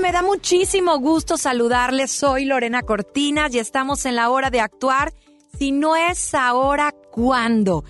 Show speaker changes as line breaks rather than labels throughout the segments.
me da muchísimo gusto saludarles. Soy Lorena Cortinas y estamos en la hora de actuar. Si no es ahora, ¿cuándo?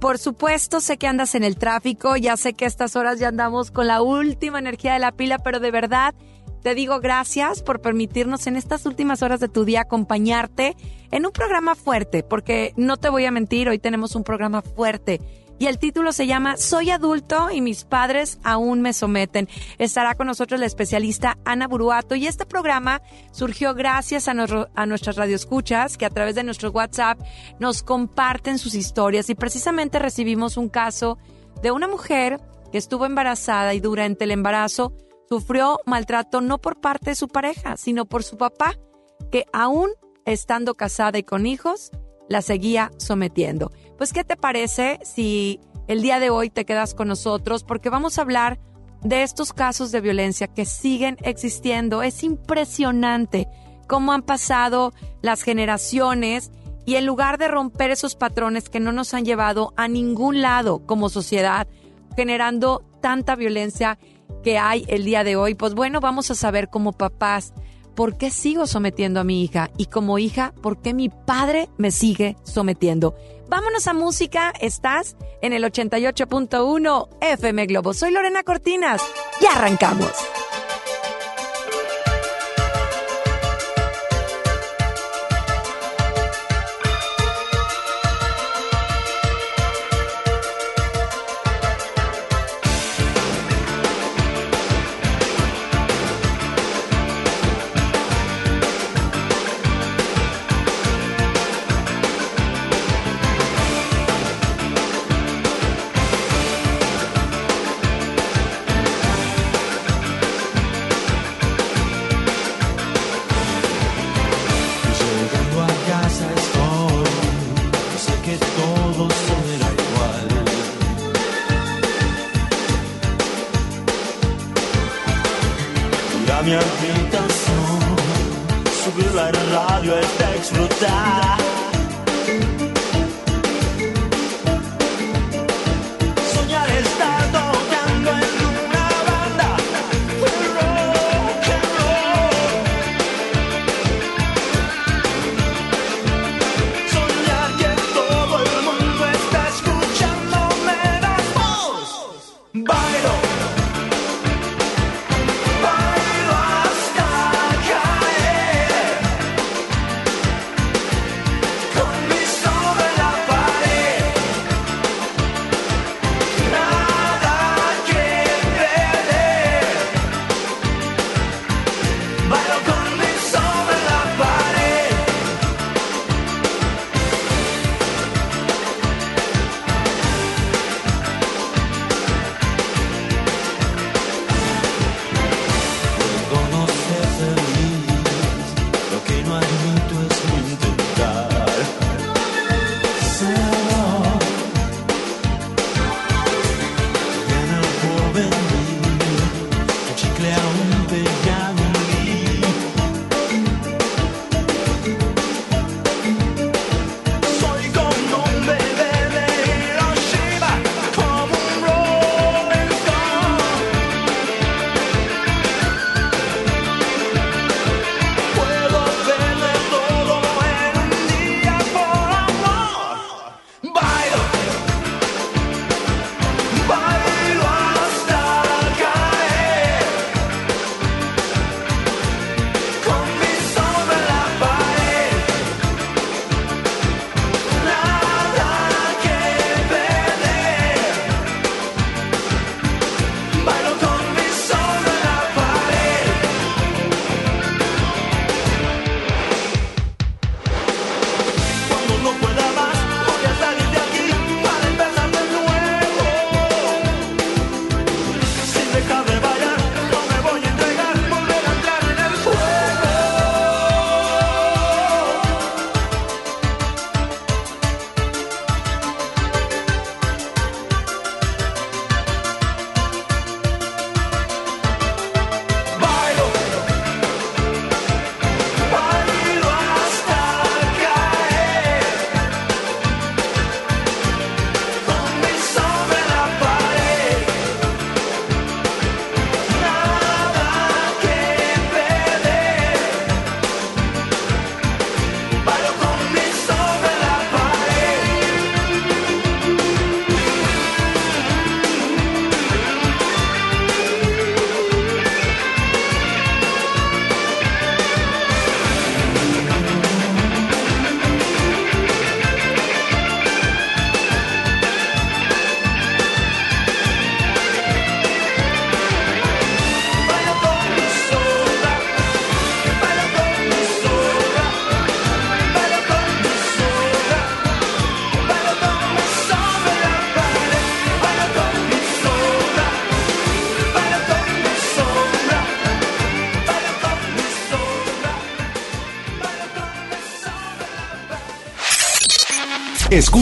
Por supuesto, sé que andas en el tráfico, ya sé que estas horas ya andamos con la última energía de la pila, pero de verdad te digo gracias por permitirnos en estas últimas horas de tu día acompañarte en un programa fuerte, porque no te voy a mentir, hoy tenemos un programa fuerte y el título se llama Soy adulto y mis padres aún me someten. Estará con nosotros la especialista Ana Buruato y este programa surgió gracias a, a nuestras radioescuchas que a través de nuestro WhatsApp nos comparten sus historias y precisamente recibimos un caso de una mujer que estuvo embarazada y durante el embarazo sufrió maltrato no por parte de su pareja, sino por su papá, que aún estando casada y con hijos, la seguía sometiendo. Pues, ¿qué te parece si el día de hoy te quedas con nosotros? Porque vamos a hablar de estos casos de violencia que siguen existiendo. Es impresionante cómo han pasado las generaciones y en lugar de romper esos patrones que no nos han llevado a ningún lado como sociedad, generando tanta violencia que hay el día de hoy, pues bueno, vamos a saber como papás ¿por qué sigo sometiendo a mi hija? Y como hija, ¿por qué mi padre me sigue sometiendo? Vámonos a música, estás en el 88.1 FM Globo. Soy Lorena Cortinas y arrancamos.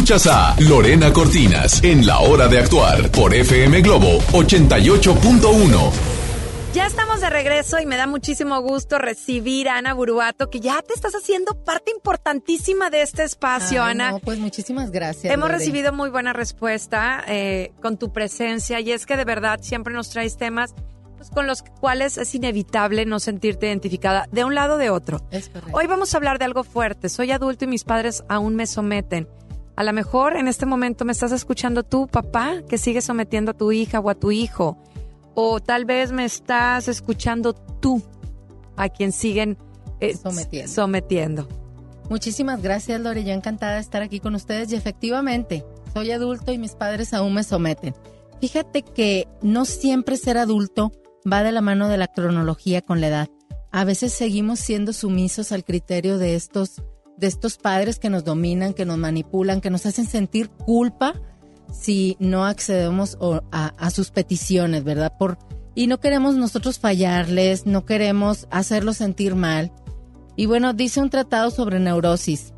Escuchas a Lorena Cortinas en La Hora de Actuar por FM Globo 88.1.
Ya estamos de regreso y me da muchísimo gusto recibir a Ana Buruato, que ya te estás haciendo parte importantísima de este espacio, Ana.
No, pues muchísimas gracias.
Hemos recibido muy buena respuesta eh, con tu presencia y es que de verdad siempre nos traes temas pues, con los cuales es inevitable no sentirte identificada de un lado o de otro.
Es correcto.
Hoy vamos a hablar de algo fuerte. Soy adulto y mis padres aún me someten. A lo mejor en este momento me estás escuchando tú, papá, que sigue sometiendo a tu hija o a tu hijo o tal vez me estás escuchando tú, a quien siguen
eh, sometiendo.
sometiendo.
Muchísimas gracias, Lore. Yo encantada de estar aquí con ustedes y efectivamente, soy adulto y mis padres aún me someten. Fíjate que no siempre ser adulto va de la mano de la cronología con la edad. A veces seguimos siendo sumisos al criterio de estos, de estos padres que nos dominan, que nos manipulan, que nos hacen sentir culpa si no accedemos a, sus peticiones, ¿verdad? Por, y no queremos nosotros fallarles, no queremos hacerlos sentir mal. Y bueno, dice un tratado sobre neurosis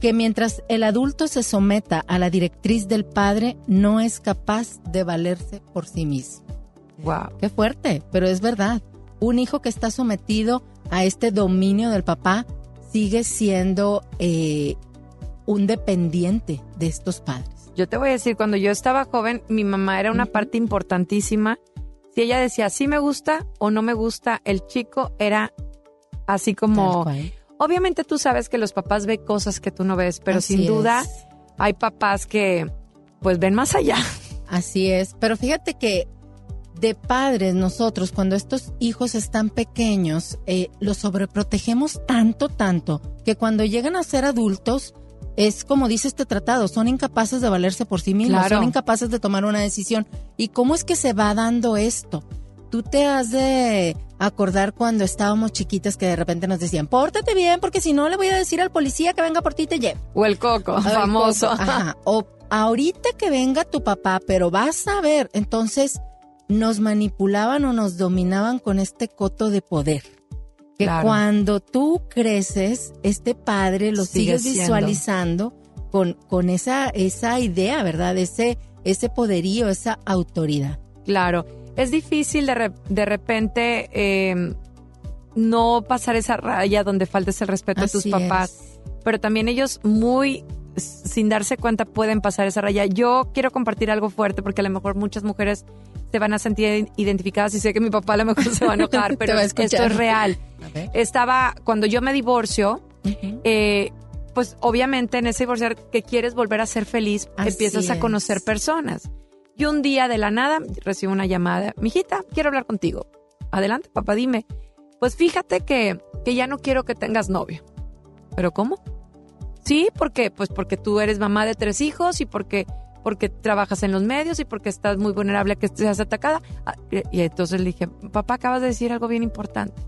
que mientras el adulto se someta a la directriz del padre, no es capaz de valerse por sí mismo.
Wow.
Qué fuerte, pero es verdad. Un hijo que está sometido a este dominio del papá sigue siendo eh, un dependiente de estos padres.
Yo te voy a decir, cuando yo estaba joven, mi mamá era una parte importantísima. Si ella decía, sí me gusta o no me gusta, el chico era así como... Obviamente tú sabes que los papás ven cosas que tú no ves, pero sin duda hay papás que pues ven más allá.
Así es, pero fíjate que de padres nosotros cuando estos hijos están pequeños eh, los sobreprotegemos tanto, tanto, que cuando llegan a ser adultos es como dice este tratado, son incapaces de valerse por sí mismos, son incapaces de tomar una decisión. ¿Y cómo es que se va dando esto? Tú te has de acordar cuando estábamos chiquitas que de repente nos decían, pórtate bien porque si no le voy a decir al policía que venga por ti y te lleve.
O el coco, famoso.
Ajá. O ahorita que venga tu papá, pero vas a ver. Entonces nos manipulaban o nos dominaban con este coto de poder que cuando tú creces, este padre lo sigues visualizando con, con esa, esa idea, ¿verdad? Ese, ese poderío, esa autoridad.
Claro, es difícil de, de repente em, no pasar esa raya donde faltes el respeto a tus papás, pero también ellos muy sin darse cuenta pueden pasar esa raya. Yo quiero compartir algo fuerte porque a lo mejor muchas mujeres se van a sentir identificadas y sé que mi papá a lo mejor se va a enojar, pero esto es real. Estaba, cuando yo me divorcio, eh, pues obviamente en ese divorciar que quieres volver a ser feliz, empiezas a conocer personas. Y un día de la nada recibo una llamada, mijita, quiero hablar contigo. Adelante, papá, dime. Pues fíjate que, que ya no quiero que tengas novio. ¿Pero cómo? Sí, porque, pues porque tú eres mamá de tres hijos y porque porque trabajas en los medios y porque estás muy vulnerable a que seas atacada. Ah, y entonces le dije, papá, acabas de decir algo bien importante.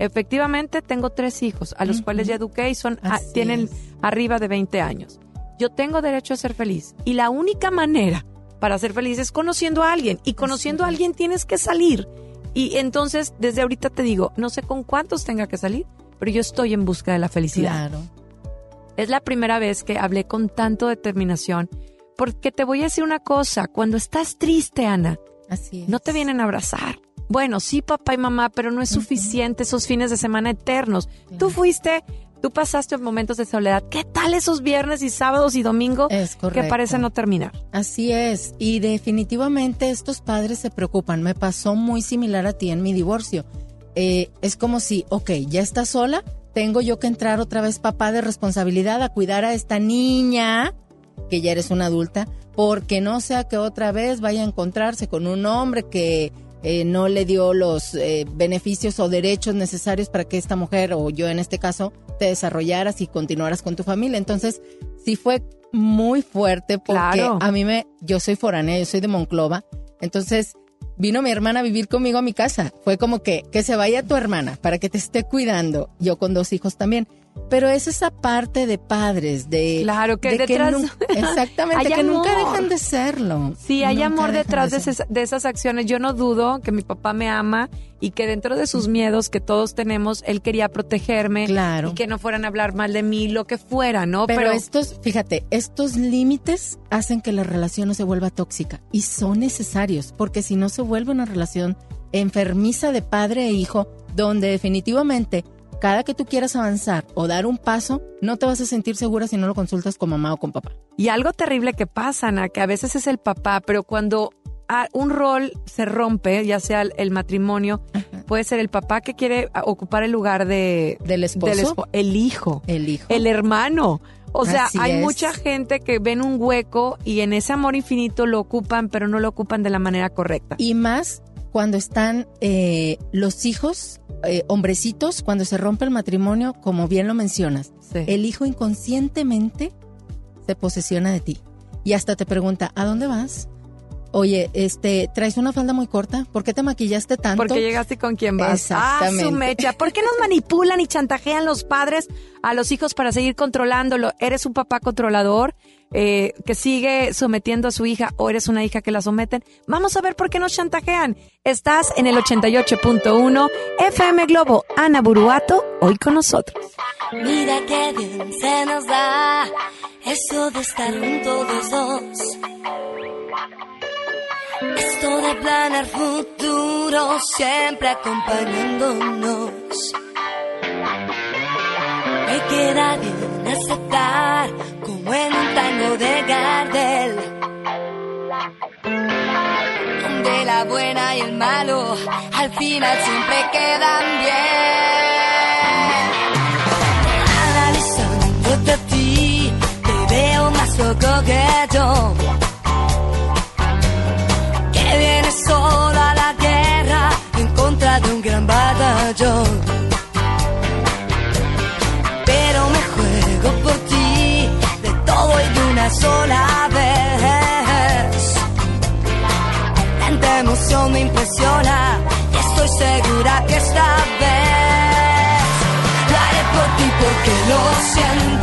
Efectivamente, tengo tres hijos, a los cuales ya eduqué y son, ah, tienen arriba de 20 años. Yo tengo derecho a ser feliz. Y la única manera para ser feliz es conociendo a alguien. Y conociendo a alguien tienes que salir. Y entonces, desde ahorita te digo, no sé con cuántos tenga que salir, pero yo estoy en busca de la felicidad.
Claro.
Es la primera vez que hablé con tanto determinación porque te voy a decir una cosa, cuando estás triste, Ana,
Así
no te vienen a abrazar. Bueno, sí, papá y mamá, pero no es suficiente esos fines de semana eternos. Tú fuiste, tú pasaste momentos de soledad. ¿Qué tal esos viernes y sábados y domingos que parecen no terminar?
Así es, y definitivamente estos padres se preocupan. Me pasó muy similar a ti en mi divorcio. Eh, es como si, ok, ya estás sola, tengo yo que entrar otra vez papá de responsabilidad a cuidar a esta niña que ya eres una adulta, porque no sea que otra vez vaya a encontrarse con un hombre que eh, no le dio los eh, beneficios o derechos necesarios para que esta mujer, o yo en este caso, te desarrollaras y continuaras con tu familia. Entonces, sí fue muy fuerte porque a mí me, yo soy foránea, yo soy de Monclova, entonces vino mi hermana a vivir conmigo a mi casa. Fue como que, que se vaya tu hermana para que te esté cuidando, yo con dos hijos también. Pero es esa parte de padres, de...
Claro, que
de
detrás-
nu- exactamente,
Hay
que nunca
amor.
dejan de serlo.
Sí, hay
Nunca
amor detrás de,
ser.
esas- de esas acciones. Yo no dudo que mi papá me ama y que dentro de sus miedos que todos tenemos, él quería protegerme
Claro.
y que no fueran a hablar mal de mí, lo que fuera, ¿no?
Pero, estos, fíjate, estos límites hacen que la relación no se vuelva tóxica y son necesarios, porque si no se vuelve una relación enfermiza de padre e hijo, donde definitivamente cada que tú quieras avanzar o dar un paso, no te vas a sentir segura si no lo consultas con mamá o con papá.
Y algo terrible que pasa, Ana, que a veces es el papá, pero cuando un rol se rompe, ya sea el, matrimonio, puede ser el papá que quiere ocupar el lugar de,
Del esposo,
del el hijo,
el hijo.
el hermano. O sea,
Así
hay
es.
mucha gente que ven un hueco y en ese amor infinito lo ocupan, pero no lo ocupan de la manera correcta.
Y más cuando están eh, los hijos, eh, hombrecitos, cuando se rompe el matrimonio, como bien lo mencionas,
Sí.
el hijo inconscientemente se posesiona de ti y hasta te pregunta, ¿a dónde vas? Oye, este, traes una falda muy corta, ¿por qué te maquillaste tanto?
Porque llegaste con quien vas. Ah,
Exactamente.
su mecha. ¿Por qué nos manipulan y chantajean los padres a los hijos para seguir controlándolo? ¿Eres un papá controlador eh, que sigue sometiendo a su hija o eres una hija que la someten? Vamos a ver por qué nos chantajean. Estás en el 88.1 FM Globo. Ana Buruato, hoy con nosotros.
Mira qué bien se nos da eso de estar juntos los dos. Esto de planear futuro siempre acompañándonos. Me queda bien aceptar como en un tango de Gardel. Donde la buena y el malo al final siempre quedan bien. Pero me juego por ti, de todo y de una sola vez. Tanta emoción me impresiona y estoy segura que esta vez lo haré por ti porque lo siento,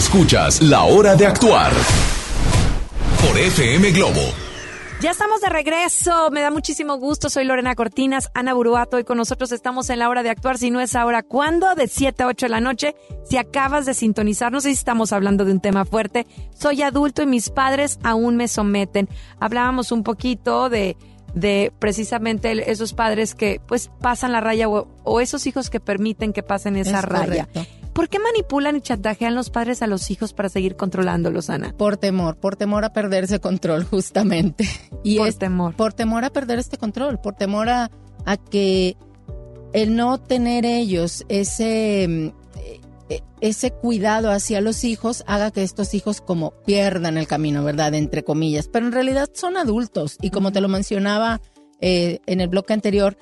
Escuchas La Hora de Actuar por FM Globo.
Ya estamos de regreso, me da muchísimo gusto, soy Lorena Cortinas, Ana Buruato y con nosotros estamos en la hora de actuar, si no es ahora, ¿cuándo? De 7 a 8 de la noche, si acabas de sintonizar, no sé si estamos hablando de un tema fuerte, soy adulto y mis padres aún me someten. Hablábamos un poquito de, de precisamente esos padres que pues pasan la raya o, o esos hijos que permiten que pasen esa
Es
raya.
correcto.
¿Por qué manipulan y chantajean los padres a los hijos para seguir controlándolos, Ana?
Por temor, por temor a perderse control, justamente. Y
Por
es
temor.
Por temor a perder este control, por temor a, a que el no tener ellos ese, mm, eh, ese cuidado hacia los hijos haga que estos hijos como pierdan el camino, ¿verdad? Entre comillas. Pero en realidad son adultos y como te lo mencionaba eh, en el bloque anterior,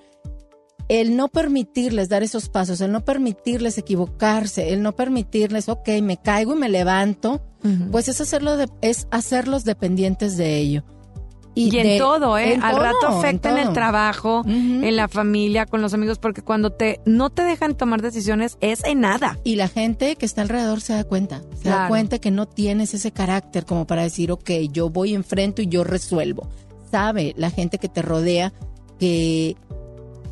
el no permitirles dar esos pasos, el no permitirles equivocarse, el no permitirles, ok, me caigo y me levanto, pues es, hacerlo de- es hacerlos dependientes de ello.
Y, en
de-
todo, ¿eh?
en
Al
todo,
rato afecta en, el trabajo, en la familia, con los amigos, porque cuando te no te dejan tomar decisiones es en nada.
Y la gente que está alrededor se da cuenta, se da cuenta que no tienes ese carácter como para decir, ok, yo voy enfrento y yo resuelvo. Sabe la gente que te rodea que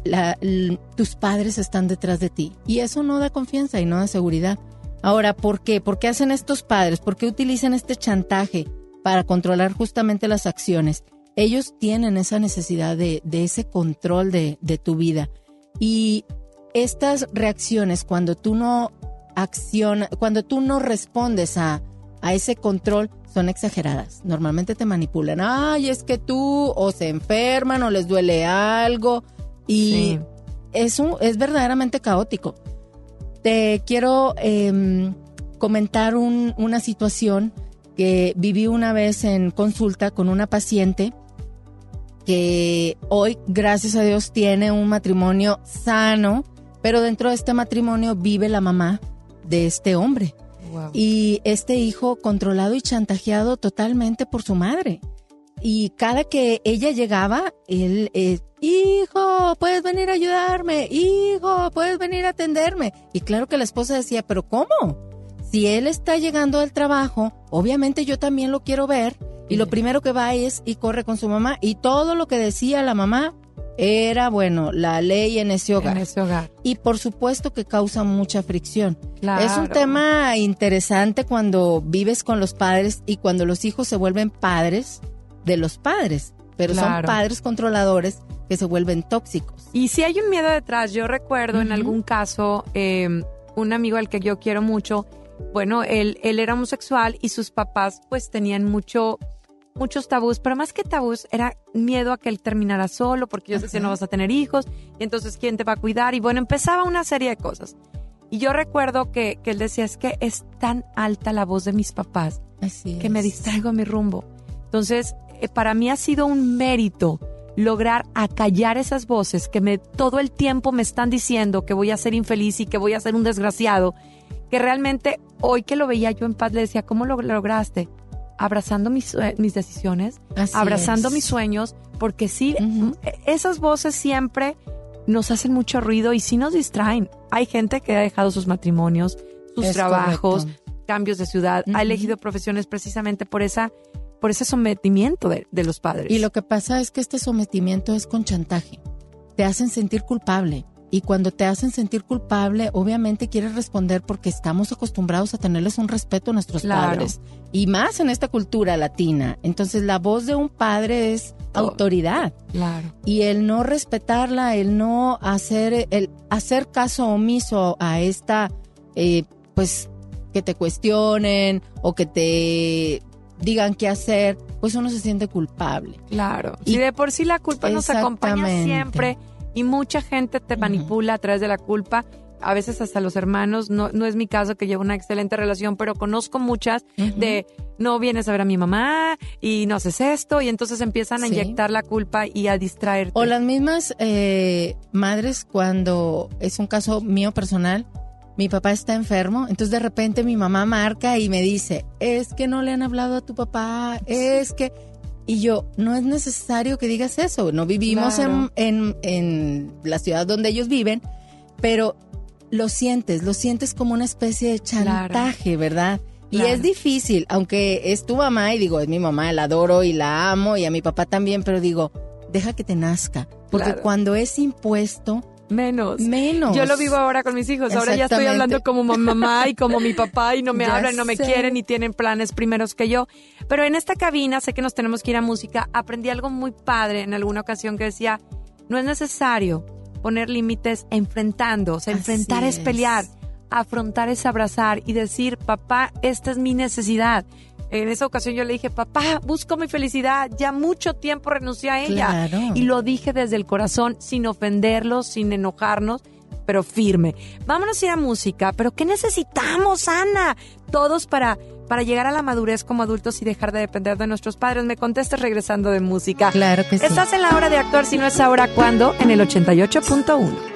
la- l- tus padres están detrás de ti. Y eso no da confianza y no da seguridad. Ahora, ¿por qué? ¿Por qué hacen estos padres? ¿Por qué utilizan este chantaje para controlar justamente las acciones? Ellos tienen esa necesidad de, de ese control de, de tu vida. Y estas reacciones, cuando tú no accionas, cuando tú no respondes a, a ese control, son exageradas. Normalmente te manipulan. Ay, es que tú o se enferman o les duele algo. Y
Sí.
es, un- es verdaderamente caótico. Te quiero em, comentar un- una situación que viví una vez en consulta con una paciente que hoy, gracias a Dios, tiene un matrimonio sano, pero dentro de este matrimonio vive la mamá de este hombre.
Wow.
Y este hijo controlado y chantajeado totalmente por su madre. Y cada que ella llegaba, él, eh, hijo, puedes venir a ayudarme, hijo, puedes venir a atenderme. Y claro que la esposa decía, pero ¿cómo? Si él está llegando al trabajo, obviamente yo también lo quiero ver. Y lo primero que va es y corre con su mamá. Y todo lo que decía la mamá era, bueno, la ley en ese hogar.
En ese hogar.
Y por supuesto que causa mucha fricción.
Claro.
Es un tema interesante cuando vives con los padres y cuando los hijos se vuelven padres de los padres, pero son padres controladores que se vuelven tóxicos.
Y si hay un miedo detrás, yo recuerdo en algún caso, eh, un amigo al que yo quiero mucho, bueno, él, él era homosexual y sus papás pues tenían mucho, muchos tabús, pero más que tabús era miedo a que él terminara solo, porque ellos decían no vas a tener hijos, y entonces quién te va a cuidar, y bueno, empezaba una serie de cosas. Y yo recuerdo que, que él decía, es que es tan alta la voz de mis papás
Así
que me distraigo a mi rumbo. Entonces, para mí ha sido un mérito lograr acallar esas voces que me todo el tiempo me están diciendo que voy a ser infeliz y que voy a ser un desgraciado, que realmente hoy que lo veía yo en paz le decía, ¿cómo lo lograste? Abrazando mis, mis decisiones,
Así
abrazando
es.
mis sueños, porque sí, eh, esas voces siempre nos hacen mucho ruido y sí nos distraen. Hay gente que ha dejado sus matrimonios, sus
Es
trabajos,
correcto.
cambios de ciudad, ha elegido profesiones precisamente por esa por ese sometimiento de, de los padres.
Y lo que pasa es que este sometimiento es con chantaje. Te hacen sentir culpable. Y cuando te hacen sentir culpable, obviamente quieres responder porque estamos acostumbrados a tenerles un respeto a nuestros
Claro.
padres. Y más en esta cultura latina. Entonces la voz de un padre es
Todo.
autoridad.
Claro.
y el no respetarla, el no hacer, el hacer caso omiso a esta, eh, pues que te cuestionen o que te digan qué hacer, pues uno se siente culpable.
Claro.
Y-
de por sí la culpa nos acompaña siempre y mucha gente te manipula a través de la culpa. A veces hasta los hermanos, no, no es mi caso que llevo una excelente relación, pero conozco muchas de no vienes a ver a mi mamá y no haces esto y entonces empiezan a
Sí.
inyectar la culpa y a distraerte.
O las mismas eh, madres cuando es un caso mío personal, mi papá está enfermo, entonces de repente mi mamá marca y me dice, es que no le han hablado a tu papá, es que... Y yo, no es necesario que digas eso, no vivimos
Claro.
en, en, en la ciudad donde ellos viven, pero lo sientes, lo sientes como una especie de
Claro.
chantaje, ¿verdad? Y es difícil, aunque es tu mamá y digo, es mi mamá, la adoro y la amo y a mi papá también, pero digo, deja que te nazca. Porque
Claro.
cuando es impuesto,
Menos.
menos.
Yo lo vivo ahora con mis hijos. Ahora ya estoy hablando como mi mamá y como mi papá y no me
Ya
hablan, no me
sé.
quieren y tienen planes primeros que yo. Pero en esta cabina, sé que nos tenemos que ir a música, aprendí algo muy padre en alguna ocasión que decía, no es necesario poner límites enfrentando, o sea, enfrentar es
es.
pelear, afrontar es abrazar y decir, papá, esta es mi necesidad. En esa ocasión yo le dije, papá, busco mi felicidad, ya mucho tiempo renuncié a ella.
Claro.
Y lo dije desde el corazón, sin ofenderlos, sin enojarnos, pero firme. Vámonos a ir a música, pero ¿qué necesitamos, Ana? Todos para, para llegar a la madurez como adultos y dejar de depender de nuestros padres. Me contestes regresando de música.
Claro que sí.
Estás en la hora de actuar, si no es ahora, ¿cuándo? En el 88.1.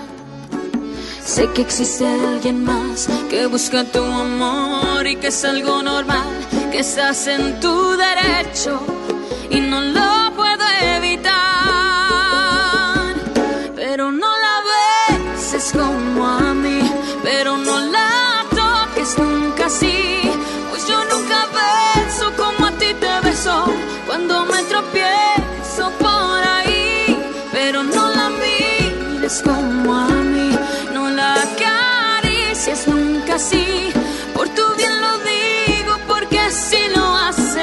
Sé que existe alguien más que busca tu amor y que es algo normal, que estás en tu derecho y no lo puedo evitar. Pero no la beses como a mí, pero no la toques nunca así, pues yo nunca beso como a ti te beso cuando me tropiezo por ahí, pero no la mires como a mí, acaricies nunca así, por tu bien lo digo porque si lo haces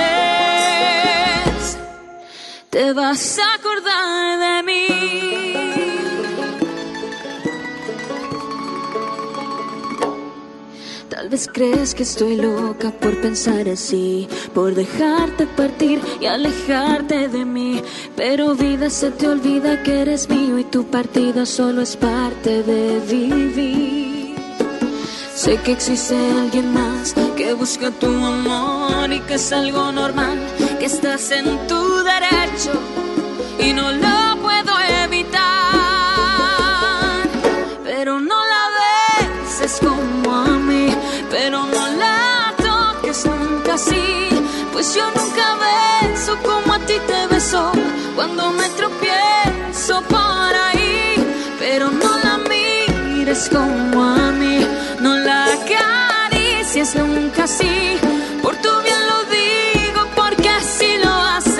te vas a acordar de mí. Tal vez crees que estoy loca por pensar así, por dejarte partir y alejarte de mí. Pero vida se te olvida que eres mío y tu partida solo es parte de vivir. Sé que existe alguien más que busca tu amor y que es algo normal, que estás en tu derecho y no lo puedo evitar. Pero no la beses como a mí, pero no la toques nunca así, pues yo nunca beso como a ti te beso cuando me tropiezo por ahí, pero no la mires como a mí, nunca así, por tu bien lo digo porque así lo haces,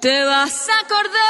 te vas a acordar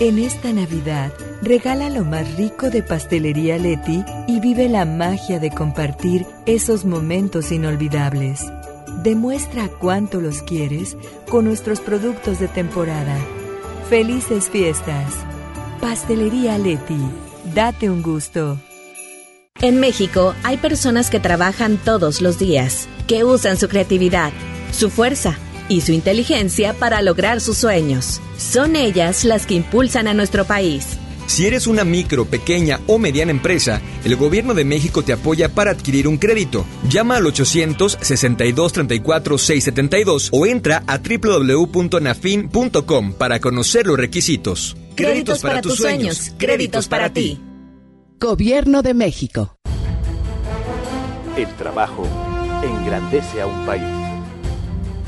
En esta Navidad, regala lo más rico de Pastelería Leti y vive la magia de compartir esos momentos inolvidables. Demuestra cuánto los quieres con nuestros productos de temporada. Felices fiestas. Pastelería Leti. Date un gusto.
En México hay personas que trabajan todos los días, que usan su creatividad, su fuerza y su inteligencia para lograr sus sueños. Son ellas las que impulsan a nuestro país.
Si eres una micro, pequeña o mediana empresa, el Gobierno de México te apoya para adquirir un crédito. Llama al 800-6234-672 o entra a www.nafin.com para conocer los requisitos.
Créditos, para, tus sueños, créditos para ti.
Gobierno de México.
El trabajo engrandece a un país.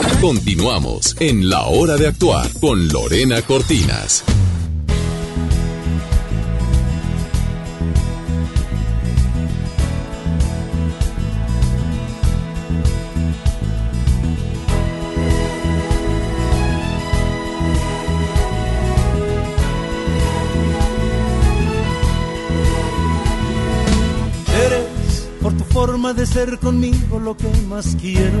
Continuamos en La Hora de Actuar con Lorena Cortinas.
Eres por tu forma de ser conmigo lo que más quiero.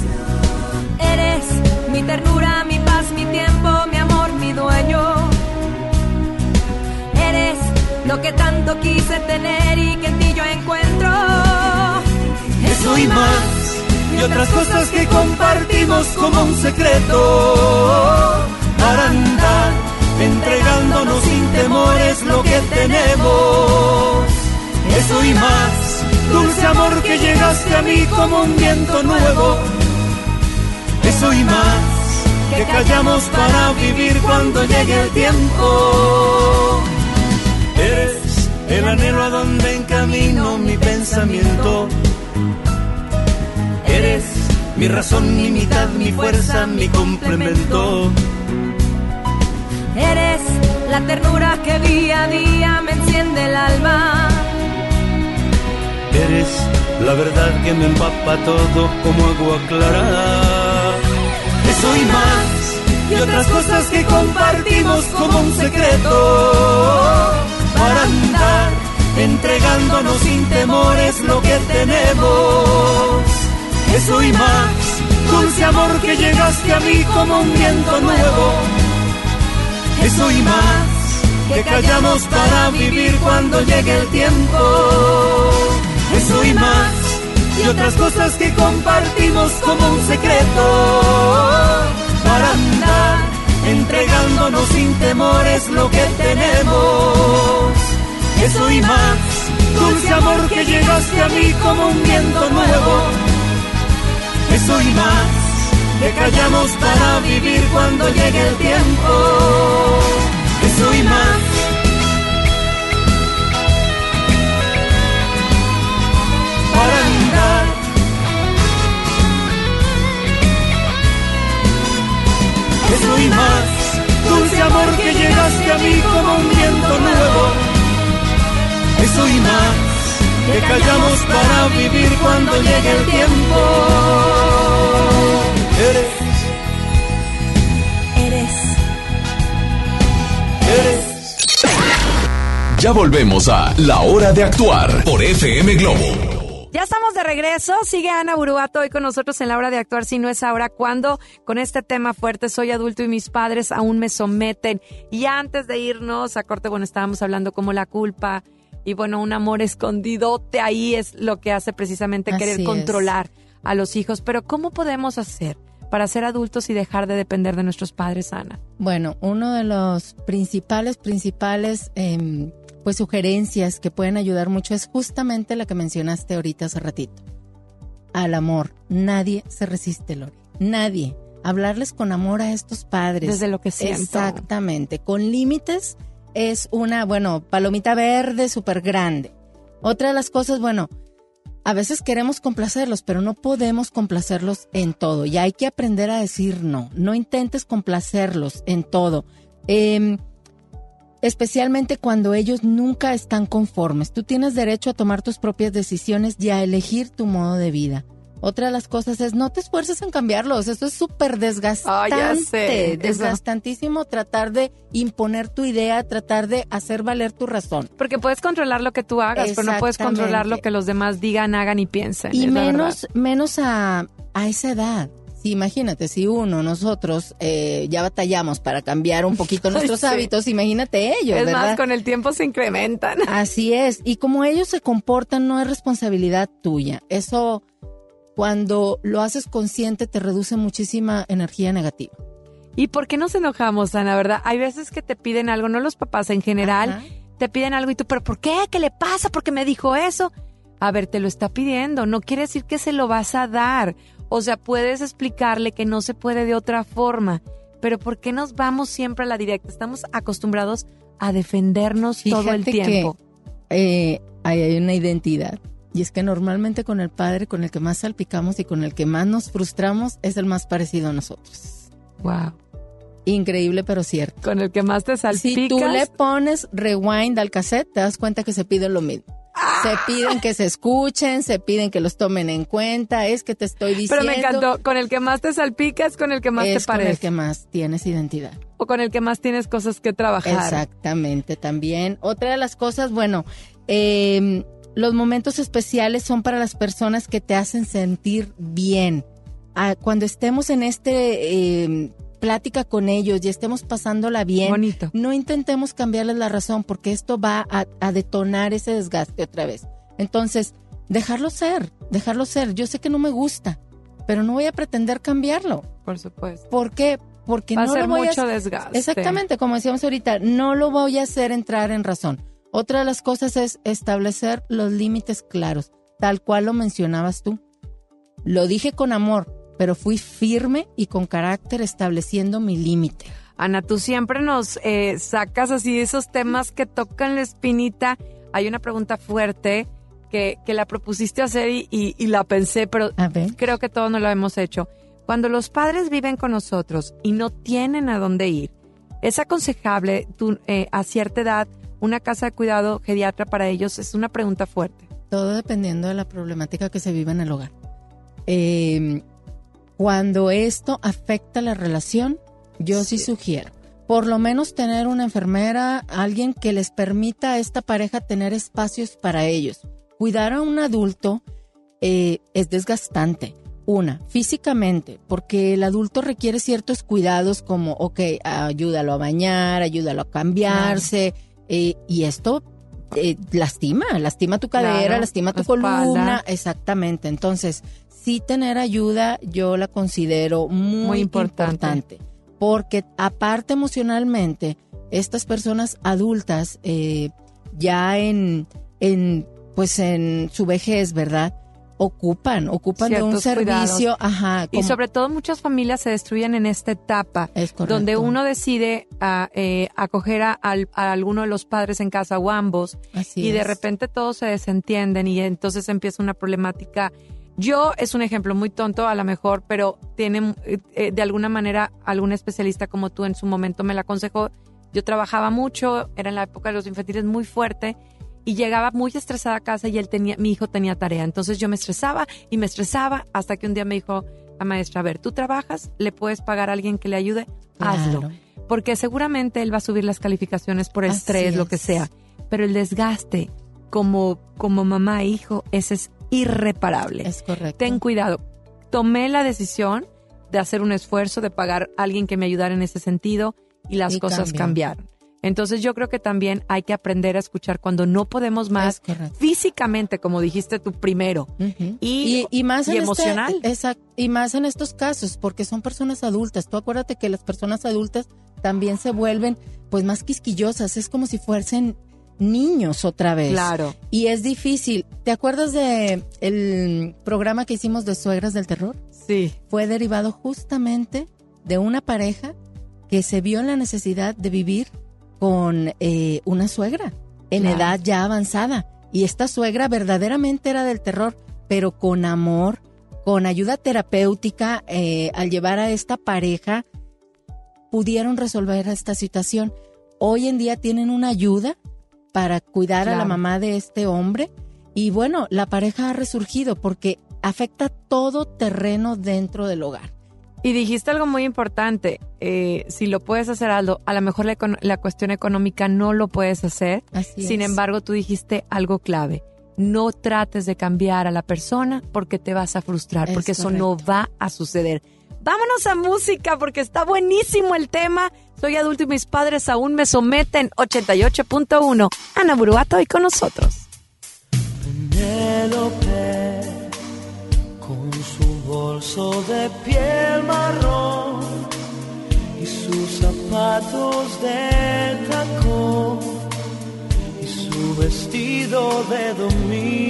Eres mi ternura, mi paz, mi tiempo, mi amor, mi dueño. Eres lo que tanto quise tener y que en ti yo encuentro.
Eso y más, y otras cosas que compartimos como un secreto. para andar entregándonos sin temores lo que tenemos. Eso y más, dulce amor que llegaste a mí como un viento nuevo. Eso y más, que callamos para vivir cuando llegue el tiempo. Eres el anhelo a donde encamino mi pensamiento. Eres mi razón, mi mitad, mi fuerza, mi complemento.
Eres la ternura que día a día me enciende el alma.
Eres la verdad que me empapa todo como agua clara. Eso y más, y otras cosas que compartimos como un secreto. Para andar entregándonos sin temores lo que tenemos. Eso y más, dulce amor que llegaste a mí como un viento nuevo eso y más que callamos para vivir cuando llegue el tiempo. Eso más y otras cosas que compartimos como un secreto para andar entregándonos sin temores lo que tenemos. Eso y más, dulce amor que llegaste a mí como un viento nuevo. Eso y más que callamos para vivir cuando llegue el tiempo. Eso y más. Eso y más. Que callamos para vivir cuando llegue el tiempo. Eres.
Eres.
Eres.
Ya volvemos a La Hora de Actuar por FM Globo.
Ya estamos de regreso. Sigue Ana Uruato hoy con nosotros en la hora de actuar. Si no es ahora, ¿cuándo? Con este tema fuerte, soy adulto y mis padres aún me someten. Y antes de irnos a corte, bueno, estábamos hablando como la culpa y bueno, un amor escondidote ahí es lo que hace precisamente
Así
querer
es.
controlar a los hijos. Pero ¿cómo podemos hacer para ser adultos y dejar de depender de nuestros padres, Ana?
Bueno, uno de los principales, principales, em, pues sugerencias que pueden ayudar mucho es justamente la que mencionaste ahorita hace ratito. Al amor. Nadie se resiste, Lore. Nadie. Hablarles con amor a estos padres.
Desde lo que siento.
Exactamente. Con límites es una, bueno, palomita verde súper grande. Otra de las cosas, bueno, a veces queremos complacerlos, pero no podemos complacerlos en todo. Y hay que aprender a decir no. No intentes complacerlos en todo. Em, especialmente cuando ellos nunca están conformes. Tú tienes derecho a tomar tus propias decisiones y a elegir tu modo de vida. Otra de las cosas es no te esfuerces en cambiarlos. Eso es súper desgastante.
Ah, ya sé,
desgastantísimo tratar de imponer tu idea, tratar de hacer valer tu razón.
Porque puedes controlar lo que tú hagas, pero no puedes controlar lo que los demás digan, hagan y piensen.
Y menos, menos a, a esa edad. Sí, imagínate, si uno, nosotros eh, ya batallamos para cambiar un poquito nuestros
Sí.
hábitos, imagínate ellos,
Es
¿verdad?
más, con el tiempo se incrementan.
Así es. Y como ellos se comportan, no es responsabilidad tuya. Eso, cuando lo haces consciente, te reduce muchísima energía negativa.
¿Y por qué nos enojamos, Ana, verdad? Hay veces que te piden algo, no los papás en general, te piden algo y tú, ¿pero por qué? ¿Qué le pasa? ¿Por qué me dijo eso? A ver, te lo está pidiendo, no quiere decir que se lo vas a dar. O sea, puedes explicarle que no se puede de otra forma, pero ¿por qué nos vamos siempre a la directa? Estamos acostumbrados a defendernos todo el tiempo.
Que, eh, hay una identidad. Y es que normalmente con el padre con el que más salpicamos y con el que más nos frustramos es el más parecido a nosotros.
Wow.
Increíble, pero cierto.
Con el que más te salpicas.
Si tú le pones rewind al cassette, te das cuenta que se piden lo mismo. Se piden que se escuchen, se piden que los tomen en cuenta, es que te estoy diciendo.
Pero me encantó, con el que más te salpicas, con el que más
es
te
con el que más tienes identidad.
O con el que más tienes cosas que trabajar.
Exactamente, también. Otra de las cosas, bueno, eh, los momentos especiales son para las personas que te hacen sentir bien. Ah, cuando estemos en este eh, plática con ellos y estemos pasándola bien,
Bonito.
no intentemos cambiarles la razón porque esto va a, a detonar ese desgaste otra vez. Entonces, dejarlo ser, dejarlo ser. Yo sé que no me gusta, pero no voy a pretender cambiarlo.
Por supuesto.
¿Por qué? porque
Va a
no
ser
lo voy
mucho
a
desgaste.
Exactamente, como decíamos ahorita, no lo voy a hacer entrar en razón. Otra de las cosas es establecer los límites claros, tal cual lo mencionabas tú. Lo dije con amor, pero fui firme y con carácter estableciendo mi límite.
Ana, tú siempre nos eh, sacas así esos temas que tocan la espinita. Hay una pregunta fuerte que, que la propusiste hacer y, y- y la pensé, pero creo que todos no lo hemos hecho. Cuando los padres viven con nosotros y no tienen a dónde ir, es aconsejable tú, eh, a cierta edad una casa de cuidado geriatra para ellos. Es una pregunta fuerte.
Todo dependiendo de la problemática que se vive en el hogar. Eh, cuando esto afecta la relación, yo sí. sugiero, por lo menos tener una enfermera, alguien que les permita a esta pareja tener espacios para ellos. Cuidar a un adulto eh, es desgastante. Una, físicamente, porque el adulto requiere ciertos cuidados como, ok, ayúdalo a bañar, ayúdalo a cambiarse, eh, y esto eh, lastima, lastima tu cadera,
Claro,
lastima tu
espalda.
columna, exactamente. Entonces, sí tener ayuda yo la considero muy,
Muy importante.
importante. porque aparte emocionalmente, estas personas adultas eh, ya en, en, pues en su vejez, ¿verdad? Ocupan, ocupan de un
Ciertos
servicio,
cuidados.
ajá.
Y sobre todo muchas familias se destruyen en esta etapa,
correcto.
donde uno decide ah, eh, acoger a, al- a alguno de los padres en casa o ambos,
Así
y de
es.
repente todos se desentienden y entonces empieza una problemática. Yo es un ejemplo muy tonto a lo mejor, pero tiene eh, de alguna manera algún especialista como tú en su momento me la aconsejó. Yo trabajaba mucho, era en la época de los infantiles muy fuerte y llegaba muy estresada a casa y él tenía, mi hijo tenía tarea. Entonces yo me estresaba y me estresaba hasta que un día me dijo la maestra, a ver, tú trabajas, le puedes pagar a alguien que le ayude, hazlo. Porque seguramente él va a subir las calificaciones por el
Así
estrés, lo que
es.
sea. Pero el desgaste como, como mamá e hijo, ese es irreparable.
Es correcto.
Ten cuidado. Tomé la decisión de hacer un esfuerzo, de pagar a alguien que me ayudara en ese sentido y las
Y
cosas cambiaron. Entonces yo creo que también hay que aprender a escuchar cuando no podemos más físicamente, como dijiste tú primero, y,
y, y más
y
en este-
emocional.
exact- y más en estos casos, porque son personas adultas. Tú acuérdate que las personas adultas también se vuelven pues más quisquillosas, es como si fuesen niños otra vez.
Claro.
Y es difícil. ¿Te acuerdas de el programa que hicimos de Suegras del Terror?
Sí.
Fue derivado justamente de una pareja que se vio en la necesidad de vivir con eh, una suegra en
Claro.
edad ya avanzada. Y esta suegra verdaderamente era del terror, pero con amor, con ayuda terapéutica, eh, al llevar a esta pareja, pudieron resolver esta situación. Hoy en día tienen una ayuda para cuidar a la mamá de este hombre. Y bueno, la pareja ha resurgido porque afecta todo terreno dentro del hogar.
Y dijiste algo muy importante, eh, si lo puedes hacer Aldo, a lo mejor la, cuestión económica no lo puedes hacer,
Así
sin
es.
embargo tú dijiste algo clave, no trates de cambiar a la persona porque te vas a frustrar,
Es
porque eso no va a suceder. Vámonos a música porque está buenísimo el tema. Soy adulto y mis padres aún me someten. 88.1. Ana Buruato hoy con nosotros.
Penélope, con su bolso de piel zapatos de tacón y su vestido de domingo.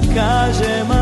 Sauce en la calle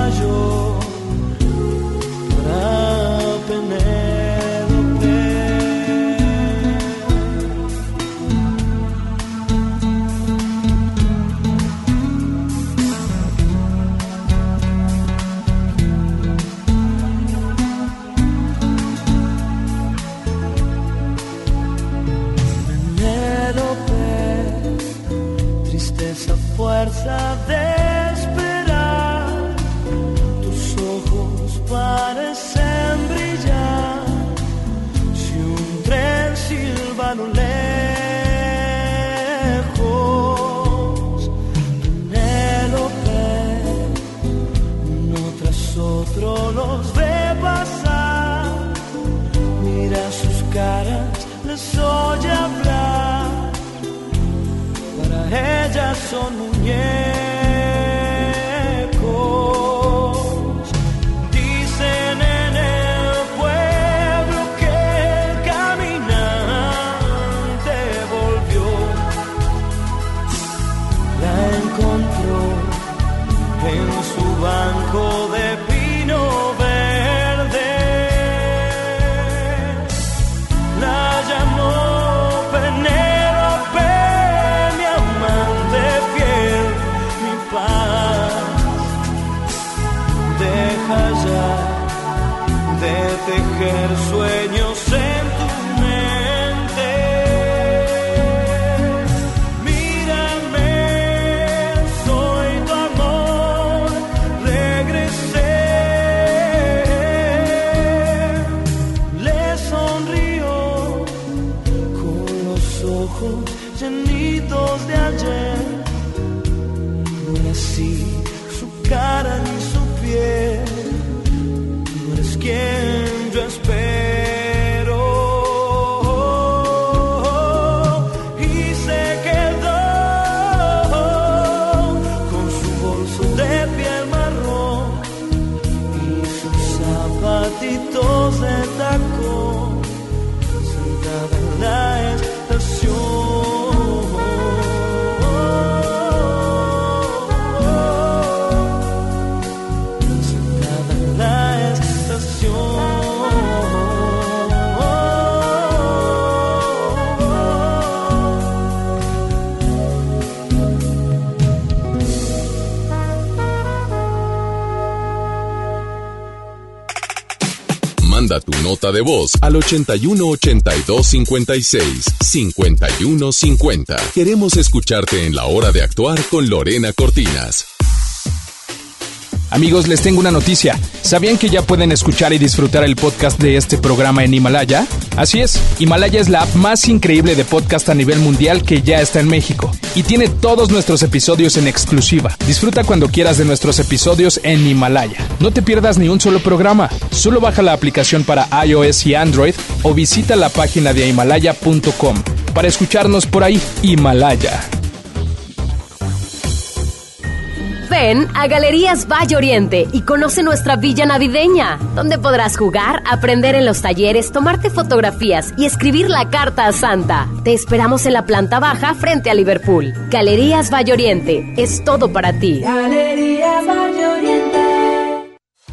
son muñecos. De
voz al 81 82 56 51 50. Queremos escucharte en la hora de actuar con Lorena Cortinas.
Amigos, les tengo una noticia. ¿Sabían que ya pueden escuchar y disfrutar el podcast de este programa en Himalaya? Así es, Himalaya es la app más increíble de podcast a nivel mundial que ya está en México y tiene todos nuestros episodios en exclusiva. Disfruta cuando quieras de nuestros episodios en Himalaya. No te pierdas ni un solo programa. Solo baja la aplicación para iOS y Android o visita la página de himalaya.com para escucharnos por ahí. Himalaya.
Ven a Galerías Valle Oriente y conoce nuestra villa navideña, donde podrás jugar, aprender en los talleres, tomarte fotografías y escribir la carta a Santa. Te esperamos en la planta baja frente a Liverpool. Galerías Valle Oriente es todo para ti.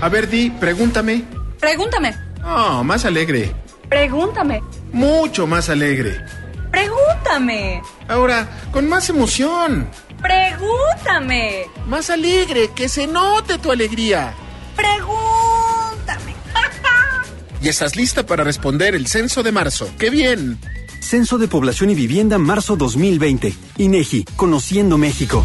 A ver, Di, pregúntame.
Pregúntame.
Oh, más alegre.
Pregúntame.
Mucho más alegre.
Pregúntame.
Ahora, con más emoción.
Pregúntame.
Más alegre, que se note tu alegría.
Pregúntame.
y estás lista para responder el censo de marzo. ¡Qué bien!
Censo de Población y Vivienda marzo 2020. INEGI, Conociendo México.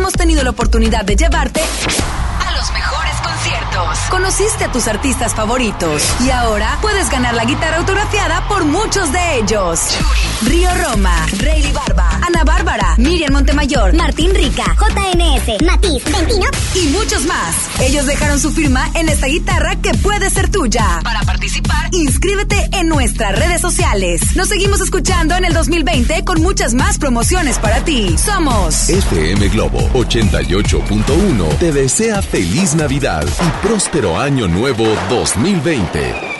Hemos tenido la oportunidad de llevarte a los mejores conciertos. Conociste a tus artistas favoritos y ahora puedes ganar la guitarra autografiada por muchos de ellos. Río Roma, Rayleigh Barba, Ana Bárbara, Miriam Montemayor,
Martín Rica, JNS, Matiz, Ventino
y muchos más. Ellos dejaron su firma en esta guitarra que puede ser tuya. Para participar, inscríbete en nuestras redes sociales. Nos seguimos escuchando en el 2020 con muchas más promociones para ti. Somos
FM Globo 88.1 te desea feliz Navidad y próspero año nuevo 2020.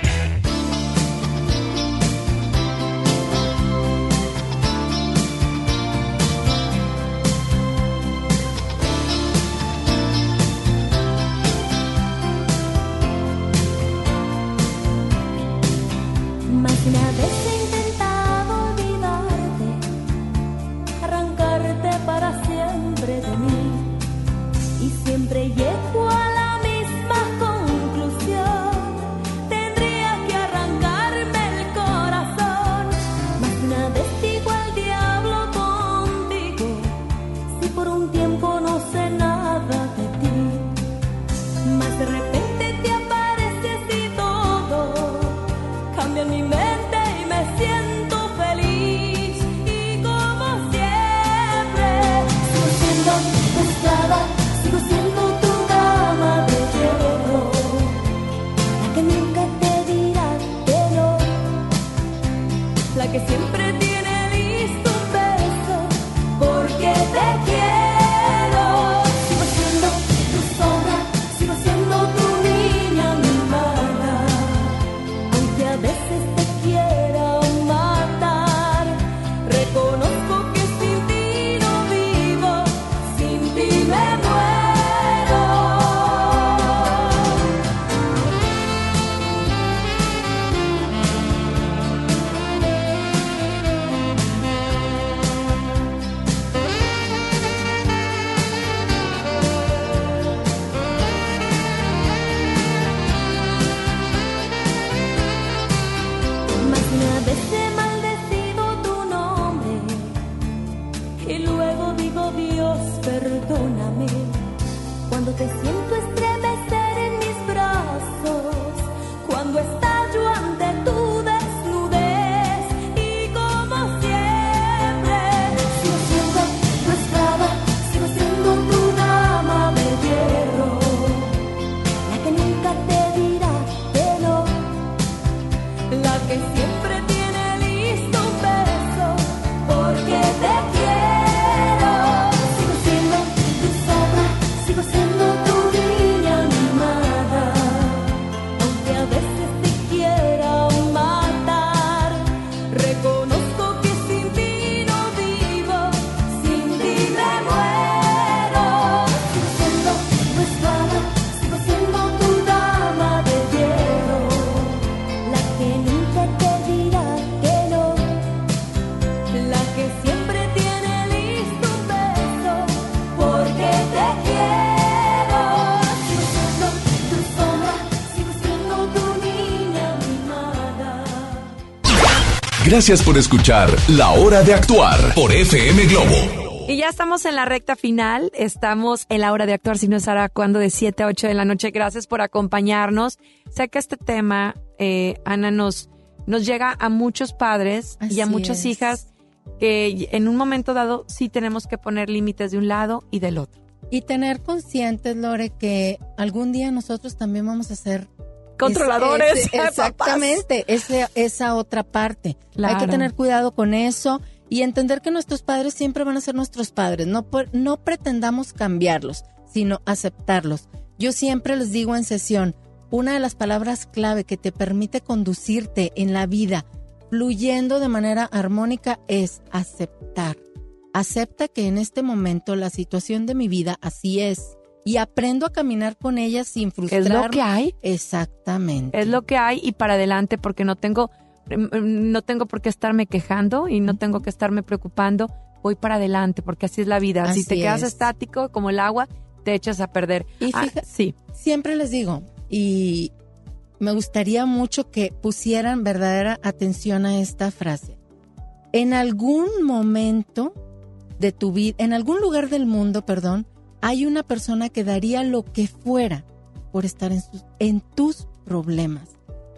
Gracias por escuchar La Hora de Actuar por FM Globo.
Y ya estamos en la recta final, estamos en la hora de actuar, si no es ahora cuando de 7 a 8 de la noche. Gracias por acompañarnos. Sé que este tema, eh, Ana, nos, nos llega a muchos padres y a muchas
es.
hijas que en un momento dado sí tenemos que poner límites de un lado y del otro.
Y tener conscientes, Lore, que algún día nosotros también vamos a ser
Controladores, ¿eh,
exactamente, ese- esa otra parte. Hay que tener cuidado con eso y entender que nuestros padres siempre van a ser nuestros padres. No, no pretendamos cambiarlos, sino aceptarlos. Yo siempre les digo en sesión, una de las palabras clave que te permite conducirte en la vida fluyendo de manera armónica es aceptar. Acepta que en este momento la situación de mi vida así es y aprendo a caminar con ella sin frustrar.
Es lo que hay.
Exactamente.
Es lo que hay y para adelante porque no tengo mm, no tengo por qué estarme quejando y no tengo que estarme preocupando. Voy para adelante porque así es la vida. si
Así
te quedas
es.
estático como el agua, te echas a perder.
Y
Ah,
fija-
sí.
Siempre les digo, y me gustaría mucho que pusieran verdadera atención a esta frase. En algún momento de tu vida, en algún lugar del mundo, perdón, hay una persona que daría lo que fuera por estar en, sus- en tus problemas.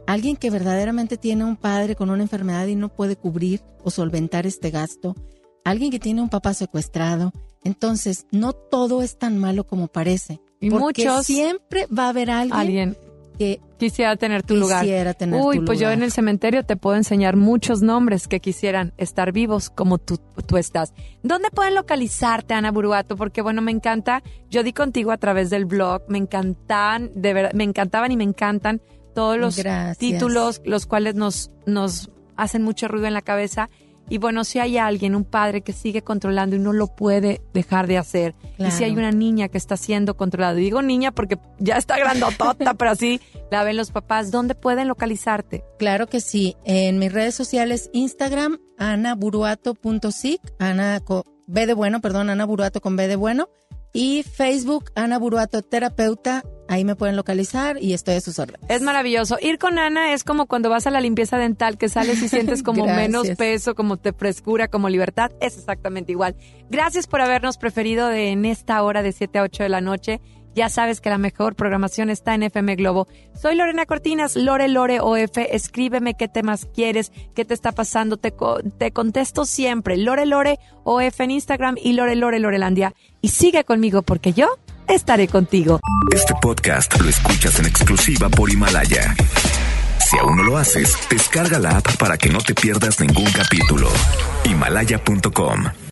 Alguien que verdaderamente tiene un padre con una enfermedad y no puede cubrir o solventar este gasto. Alguien que tiene un papá secuestrado. Entonces, no todo es tan malo como parece.
Y
porque
muchos-
siempre va a haber alguien,
Alguien
que
quisiera tener tu lugar.
quisiera tener
Uy,
tu
pues yo
lugar.
en el cementerio te puedo enseñar muchos nombres que quisieran estar vivos como tú, tú estás. ¿Dónde pueden localizarte, Ana Buruato? Porque bueno, me encanta. Yo di contigo a través del blog. Me encantan, de verdad, me encantaban y me encantan todos los
Gracias.
títulos, los cuales nos, nos hacen mucho ruido en la cabeza. Y bueno, si hay alguien, un padre que sigue controlando y no lo puede dejar de hacer, y si hay una niña que está siendo controlada, digo niña porque ya está grandotota, pero así la ven los papás, ¿dónde pueden localizarte?
Claro que sí. En mis redes sociales, Instagram, anaburuato.sic, Ana B de bueno, perdón, Ana Buruato con B de bueno. Y Facebook, Ana Buruato Terapeuta. Ahí me pueden localizar y estoy a sus órdenes.
Es maravilloso. Ir con Ana es como cuando vas a la limpieza dental, que sales y sientes como menos peso, como te frescura, como libertad. Es exactamente igual. Gracias por habernos preferido de, en esta hora de 7 a 8 de la noche. Ya sabes que la mejor programación está en FM Globo. Soy Lorena Cortinas, Lore Lore OF. Escríbeme qué temas quieres, qué te está pasando. Te, co- te contesto siempre. Lore Lore OF en Instagram y Lore Lore Lorelandia. Y sigue conmigo porque yo estaré contigo.
Este podcast lo escuchas en exclusiva por Himalaya. Si aún no lo haces, descarga la app para que no te pierdas ningún capítulo. Himalaya.com